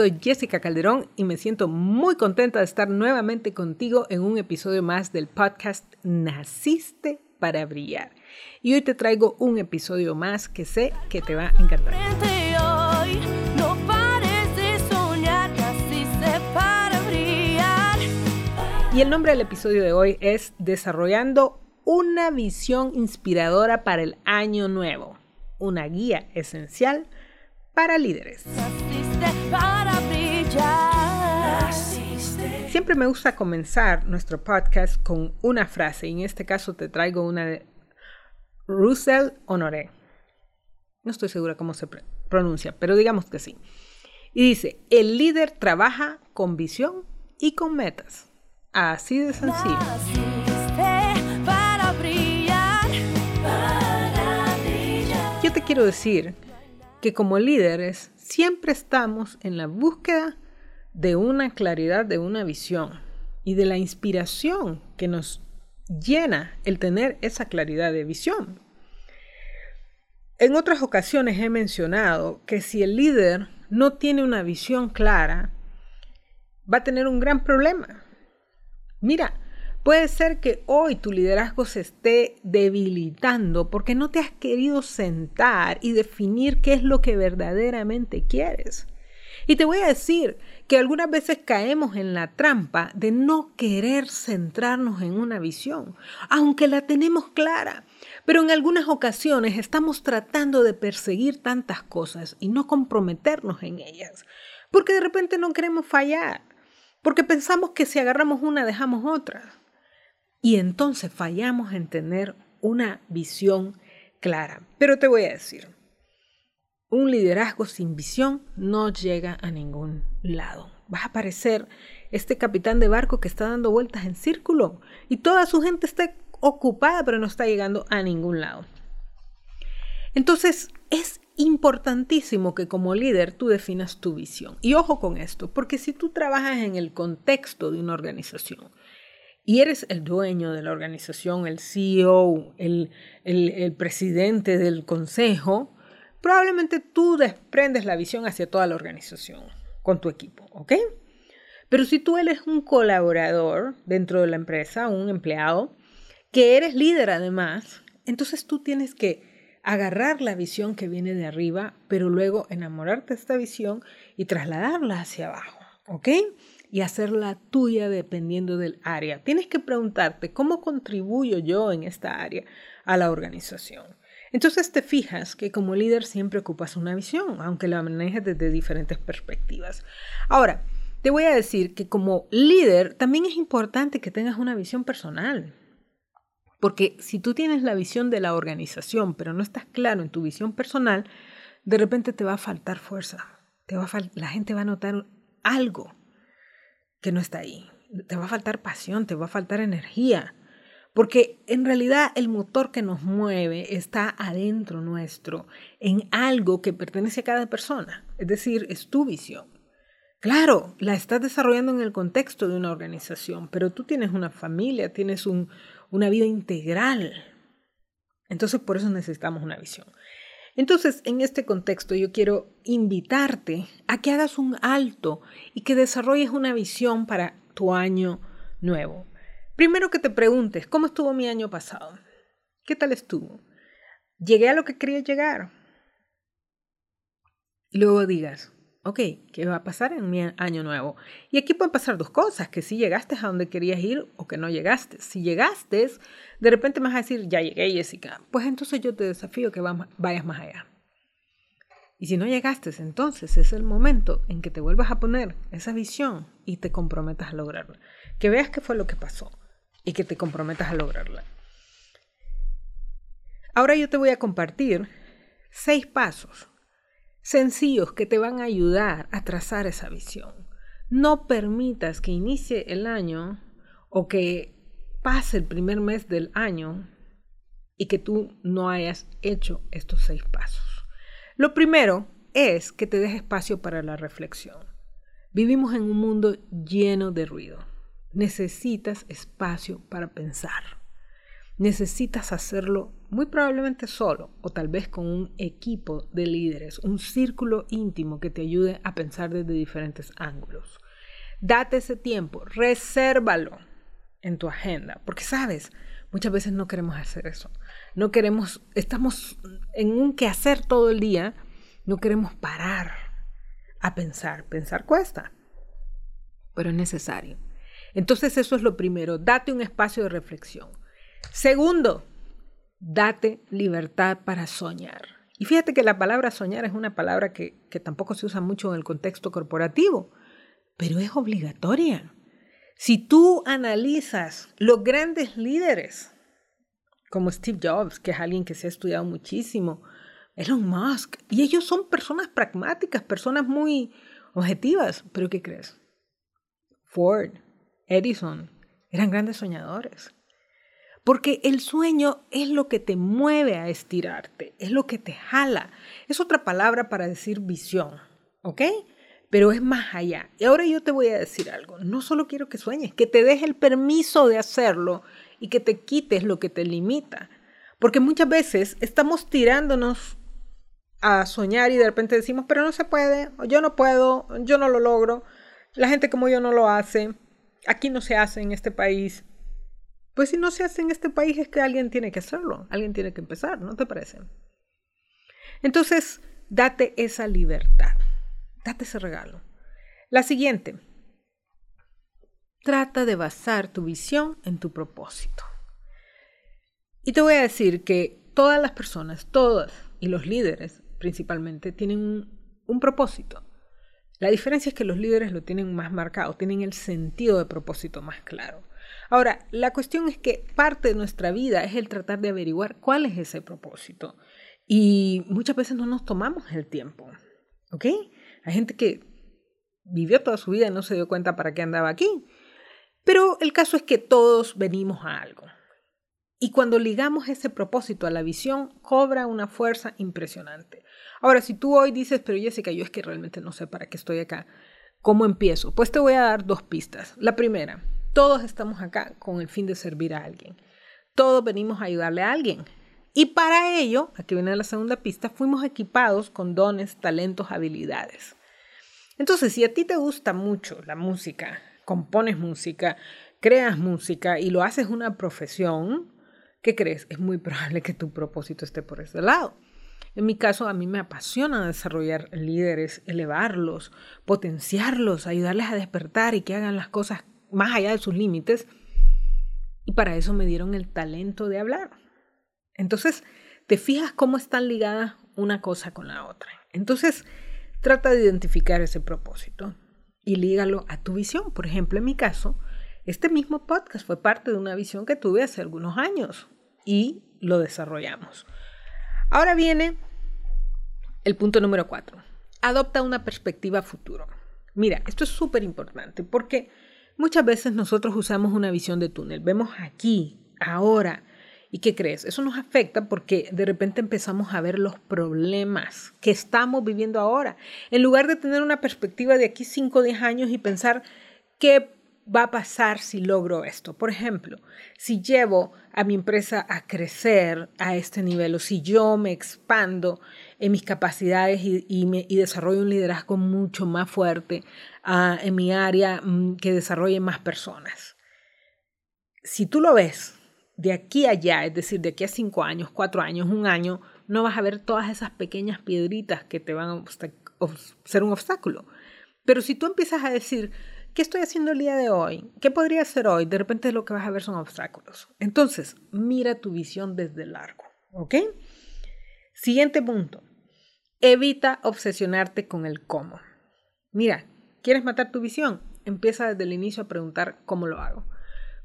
Soy Jessica Calderón y me siento muy contenta de estar nuevamente contigo en un episodio más del podcast Naciste para brillar. Y hoy te traigo un episodio más que sé que te va a encantar. Y el nombre del episodio de hoy es Desarrollando una visión inspiradora para el año nuevo, una guía esencial para líderes. Siempre me gusta comenzar nuestro podcast con una frase y en este caso te traigo una de Russell Honoré. No estoy segura cómo se pronuncia, pero digamos que sí. Y dice, el líder trabaja con visión y con metas. Así de sencillo. Yo te quiero decir que como líderes siempre estamos en la búsqueda de una claridad, de una visión y de la inspiración que nos llena el tener esa claridad de visión. En otras ocasiones he mencionado que si el líder no tiene una visión clara, va a tener un gran problema. Mira, Puede ser que hoy tu liderazgo se esté debilitando porque no te has querido sentar y definir qué es lo que verdaderamente quieres. Y te voy a decir que algunas veces caemos en la trampa de no querer centrarnos en una visión, aunque la tenemos clara. Pero en algunas ocasiones estamos tratando de perseguir tantas cosas y no comprometernos en ellas, porque de repente no queremos fallar, porque pensamos que si agarramos una dejamos otra. Y entonces fallamos en tener una visión clara. Pero te voy a decir, un liderazgo sin visión no llega a ningún lado. Vas a parecer este capitán de barco que está dando vueltas en círculo y toda su gente está ocupada pero no está llegando a ningún lado. Entonces es importantísimo que como líder tú definas tu visión. Y ojo con esto, porque si tú trabajas en el contexto de una organización, y eres el dueño de la organización, el CEO, el, el, presidente del consejo, probablemente tú desprendes la visión hacia toda la organización con tu equipo, ¿ok? Pero si tú eres un colaborador dentro de la empresa, un empleado, que eres líder además, entonces tú tienes que agarrar la visión que viene de arriba, pero luego enamorarte de esta visión y trasladarla hacia abajo, ¿ok? y hacerla tuya dependiendo del área. Tienes que preguntarte, ¿cómo contribuyo yo en esta área a la organización? Entonces te fijas que como líder siempre ocupas una visión, aunque la manejes desde diferentes perspectivas. Ahora, te voy a decir que como líder también es importante que tengas una visión personal. Porque si tú tienes la visión de la organización, pero no estás claro en tu visión personal, de repente te va a faltar fuerza. Te va la gente va a notar algo que no está ahí. Te va a faltar pasión, te va a faltar energía. Porque en realidad el motor que nos mueve está adentro nuestro, en algo que pertenece a cada persona. Es decir, es tu visión. Claro, la estás desarrollando en el contexto de una organización, pero tú tienes una familia, tienes una vida integral. Entonces por eso necesitamos una visión. Entonces, en este contexto, yo quiero invitarte a que hagas un alto y que desarrolles una visión para tu año nuevo. Primero que te preguntes, ¿cómo estuvo mi año pasado? ¿Qué tal estuvo? ¿Llegué a lo que quería llegar? Y luego digas, ok, ¿qué va a pasar en mi año nuevo? Y aquí pueden pasar dos cosas, que si llegaste a donde querías ir o que no llegaste. Si llegaste, de repente me vas a decir, ya llegué, Jessica. Pues entonces yo te desafío que vayas más allá. Y si no llegaste, entonces es el momento en que te vuelvas a poner esa visión y te comprometas a lograrla. Que veas qué fue lo que pasó y que te comprometas a lograrla. Ahora yo te voy a compartir seis pasos sencillos que te van a ayudar a trazar esa visión. No permitas que inicie el año o que pase el primer mes del año y que tú no hayas hecho estos seis pasos. Lo primero es que te des espacio para la reflexión. Vivimos en un mundo lleno de ruido. Necesitas espacio para pensar. necesitas hacerlo muy probablemente solo o tal vez con un equipo de líderes, un círculo íntimo que te ayude a pensar desde diferentes ángulos. Date ese tiempo, resérvalo en tu agenda, porque sabes, muchas veces no queremos hacer eso. No queremos, estamos en un quehacer todo el día, no queremos parar a pensar. Pensar cuesta, pero es necesario. Entonces eso es lo primero, date un espacio de reflexión. Segundo, date libertad para soñar. Y fíjate que la palabra soñar es una palabra que, tampoco se usa mucho en el contexto corporativo, pero es obligatoria. Si tú analizas los grandes líderes, como Steve Jobs, que es alguien que se ha estudiado muchísimo, Elon Musk, y ellos son personas pragmáticas, personas muy objetivas, pero ¿qué crees? Ford, Edison, eran grandes soñadores. Porque el sueño es lo que te mueve a estirarte, es lo que te jala. Es otra palabra para decir visión, ¿ok? Pero es más allá. Y ahora yo te voy a decir algo. No solo quiero que sueñes, que te des el permiso de hacerlo y que te quites lo que te limita. Porque muchas veces estamos tirándonos a soñar y de repente decimos, pero no se puede, yo no puedo, yo no lo logro, la gente como yo no lo hace, aquí no se hace en este país. Pues si no se hace en este país es que alguien tiene que hacerlo, alguien tiene que empezar, ¿no te parece? Entonces, date esa libertad, date ese regalo. La siguiente, trata de basar tu visión en tu propósito. Y te voy a decir que todas las personas, todas, y los líderes principalmente, tienen un, propósito. La diferencia es que los líderes lo tienen más marcado, tienen el sentido de propósito más claro. Ahora, la cuestión es que parte de nuestra vida es el tratar de averiguar cuál es ese propósito. Y muchas veces no nos tomamos el tiempo. ¿Ok? Hay gente que vivió toda su vida y no se dio cuenta para qué andaba aquí. Pero el caso es que todos venimos a algo. Y cuando ligamos ese propósito a la visión, cobra una fuerza impresionante. Ahora, si tú hoy dices, pero Jessica, yo es que realmente no sé para qué estoy acá, ¿cómo empiezo? Pues te voy a dar dos pistas. La primera, todos estamos acá con el fin de servir a alguien. Todos venimos a ayudarle a alguien. Y para ello, aquí viene la segunda pista, fuimos equipados con dones, talentos, habilidades. Entonces, si a ti te gusta mucho la música, compones música, creas música y lo haces una profesión, ¿qué crees? Es muy probable que tu propósito esté por ese lado. En mi caso, a mí me apasiona desarrollar líderes, elevarlos, potenciarlos, ayudarles a despertar y que hagan las cosas más allá de sus límites. Y para eso me dieron el talento de hablar. Entonces, te fijas cómo están ligadas una cosa con la otra. Entonces, trata de identificar ese propósito y lígalo a tu visión. Por ejemplo, en mi caso, este mismo podcast fue parte de una visión que tuve hace algunos años y lo desarrollamos. Ahora viene el punto número cuatro. Adopta una perspectiva futuro. Mira, esto es súper importante porque muchas veces nosotros usamos una visión de túnel. Vemos aquí, ahora. ¿Y qué crees? Eso nos afecta porque de repente empezamos a ver los problemas que estamos viviendo ahora. En lugar de tener una perspectiva de aquí 5 o 10 años y pensar qué va a pasar si logro esto? Por ejemplo, si llevo a mi empresa a crecer a este nivel o si yo me expando en mis capacidades y, desarrollo un liderazgo mucho más fuerte ah, en mi área mm, que desarrolle más personas. Si tú lo ves de aquí a allá, es decir, de aquí a cinco años, cuatro años, un año, no vas a ver todas esas pequeñas piedritas que te van a ser un obstáculo. Pero si tú empiezas a decir, ¿Qué estoy haciendo el día de hoy? ¿Qué podría hacer hoy? De repente lo que vas a ver son obstáculos. Entonces, mira tu visión desde largo, ¿ok? Siguiente punto. Evita obsesionarte con el cómo. Mira, ¿quieres matar tu visión? Empieza desde el inicio a preguntar cómo lo hago.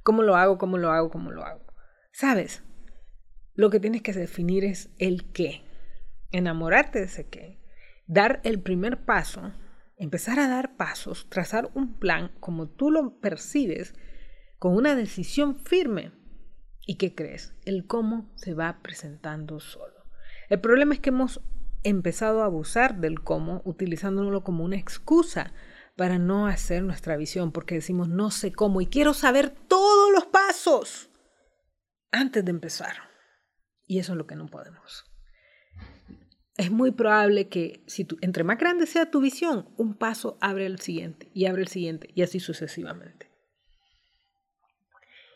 ¿Cómo lo hago? ¿Cómo lo hago? ¿Cómo lo hago? ¿Sabes? Lo que tienes que definir es el qué. Enamorarte de ese qué. Dar el primer paso empezar a dar pasos, trazar un plan como tú lo percibes, con una decisión firme. ¿Y qué crees? El cómo se va presentando solo. El problema es que hemos empezado a abusar del cómo, utilizándolo como una excusa para no hacer nuestra visión, porque decimos no sé cómo y quiero saber todos los pasos. antes de empezar. Y eso es lo que no podemos. Es muy probable que si tú, entre más grande sea tu visión, un paso abre el siguiente y abre el siguiente y así sucesivamente.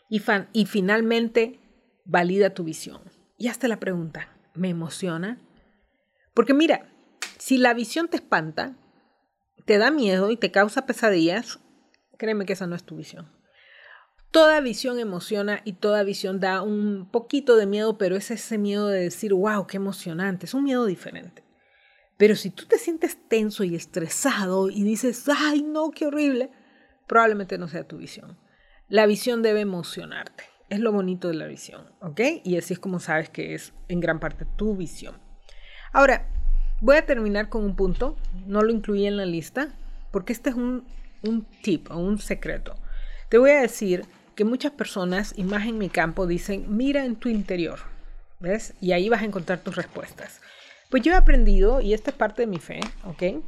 Y, y finalmente, valida tu visión. Y hazte la pregunta, ¿me emociona? Porque mira, si la visión te espanta, te da miedo y te causa pesadillas, créeme que esa no es tu visión. Toda visión emociona y toda visión da un poquito de miedo, pero es ese miedo de decir, wow, qué emocionante, es un miedo diferente. Pero si tú te sientes tenso y estresado y dices, ay, no, qué horrible, probablemente no sea tu visión. La visión debe emocionarte. Es lo bonito de la visión, ¿ok? Y así es como sabes que es en gran parte tu visión. Ahora, voy a terminar con un punto, no lo incluí en la lista, porque este es un, un tip o un secreto. Te voy a decir que muchas personas, y más en mi campo, dicen, mira en tu interior, ¿ves? Y ahí vas a encontrar tus respuestas. Pues yo he aprendido, y esta es parte de mi fe, ¿ok?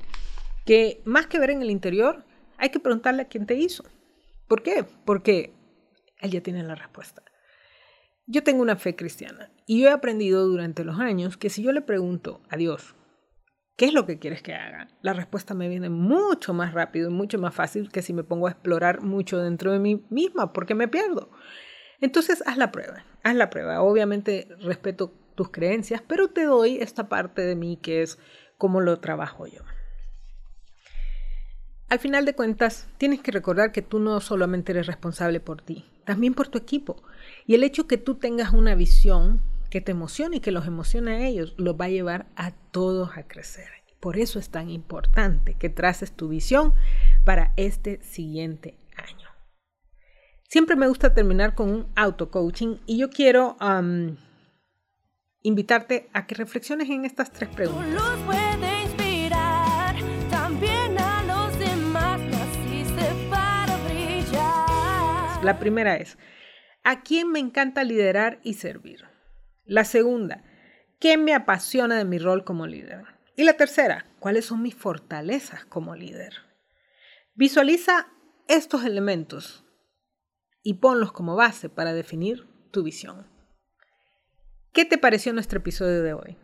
Que más que ver en el interior, hay que preguntarle a quién te hizo. ¿Por qué? Porque él ya tiene la respuesta. Yo tengo una fe cristiana y yo he aprendido durante los años que si yo le pregunto a Dios, ¿Qué es lo que quieres que haga? La respuesta me viene mucho más rápido y mucho más fácil que si me pongo a explorar mucho dentro de mí misma, porque me pierdo. Entonces, haz la prueba, haz la prueba. Obviamente respeto tus creencias, pero te doy esta parte de mí que es cómo lo trabajo yo. Al final de cuentas, tienes que recordar que tú no solamente eres responsable por ti, también por tu equipo. Y el hecho que tú tengas una visión que te emociona y que los emociona a ellos, los va a llevar a todos a crecer. Por eso es tan importante que traces tu visión para este siguiente año. Siempre me gusta terminar con un auto-coaching y yo quiero invitarte a que reflexiones en estas tres preguntas. La primera es, ¿a quién me encanta liderar y servir? La segunda, ¿qué me apasiona de mi rol como líder? Y la tercera, ¿cuáles son mis fortalezas como líder? Visualiza estos elementos y ponlos como base para definir tu visión. ¿Qué te pareció nuestro episodio de hoy?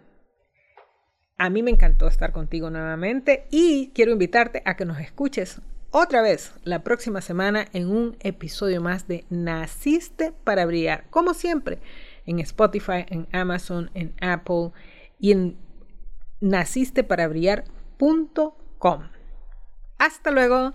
A mí me encantó estar contigo nuevamente y quiero invitarte a que nos escuches otra vez la próxima semana en un episodio más de Naciste para Brillar. Como siempre, en Spotify, en Amazon, en Apple y en nacisteparaBrillar.com. Hasta luego.